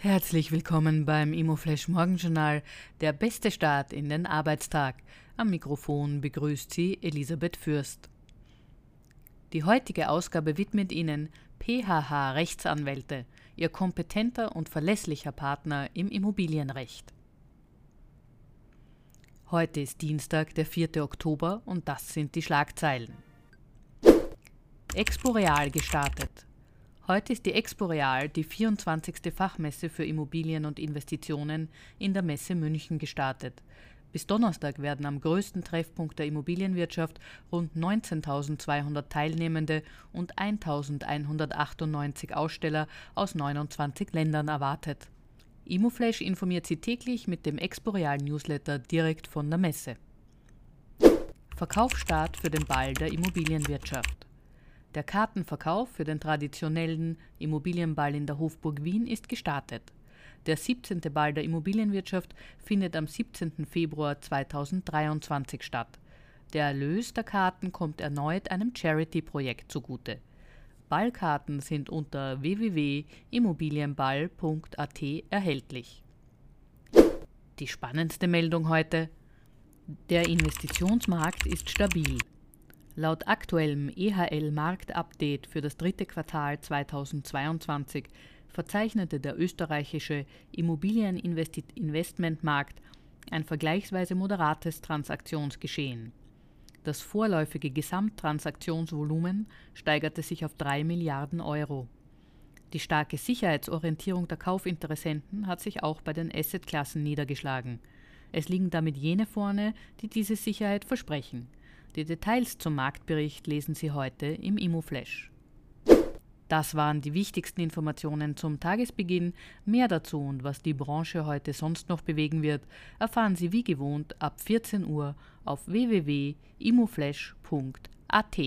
Herzlich willkommen beim Immoflash Morgenjournal, der beste Start in den Arbeitstag. Am Mikrofon begrüßt Sie Elisabeth Fürst. Die heutige Ausgabe widmet Ihnen PHH Rechtsanwälte, Ihr kompetenter und verlässlicher Partner im Immobilienrecht. Heute ist Dienstag, der 4. Oktober und das sind die Schlagzeilen. Expo Real gestartet. Heute ist die Expo Real, die 24. Fachmesse für Immobilien und Investitionen in der Messe München gestartet. Bis Donnerstag werden am größten Treffpunkt der Immobilienwirtschaft rund 19.200 Teilnehmende und 1.198 Aussteller aus 29 Ländern erwartet. Immoflash informiert Sie täglich mit dem Expo Real Newsletter direkt von der Messe. Verkaufsstart für den Ball der Immobilienwirtschaft. Der Kartenverkauf für den traditionellen Immobilienball in der Hofburg Wien ist gestartet. Der 17. Ball der Immobilienwirtschaft findet am 17. Februar 2023 statt. Der Erlös der Karten kommt erneut einem Charity-Projekt zugute. Ballkarten sind unter www.immobilienball.at erhältlich. Die spannendste Meldung heute. Der Investitionsmarkt ist stabil. Laut aktuellem EHL-Marktupdate für das dritte Quartal 2022 verzeichnete der österreichische Immobilieninvestmentmarkt ein vergleichsweise moderates Transaktionsgeschehen. Das vorläufige Gesamttransaktionsvolumen steigerte sich auf 3 Milliarden Euro. Die starke Sicherheitsorientierung der Kaufinteressenten hat sich auch bei den Assetklassen niedergeschlagen. Es liegen damit jene vorne, die diese Sicherheit versprechen. Die Details zum Marktbericht lesen Sie heute im Immoflash. Das waren die wichtigsten Informationen zum Tagesbeginn. Mehr dazu und was die Branche heute sonst noch bewegen wird, erfahren Sie wie gewohnt ab 14 Uhr auf www.immoflash.at.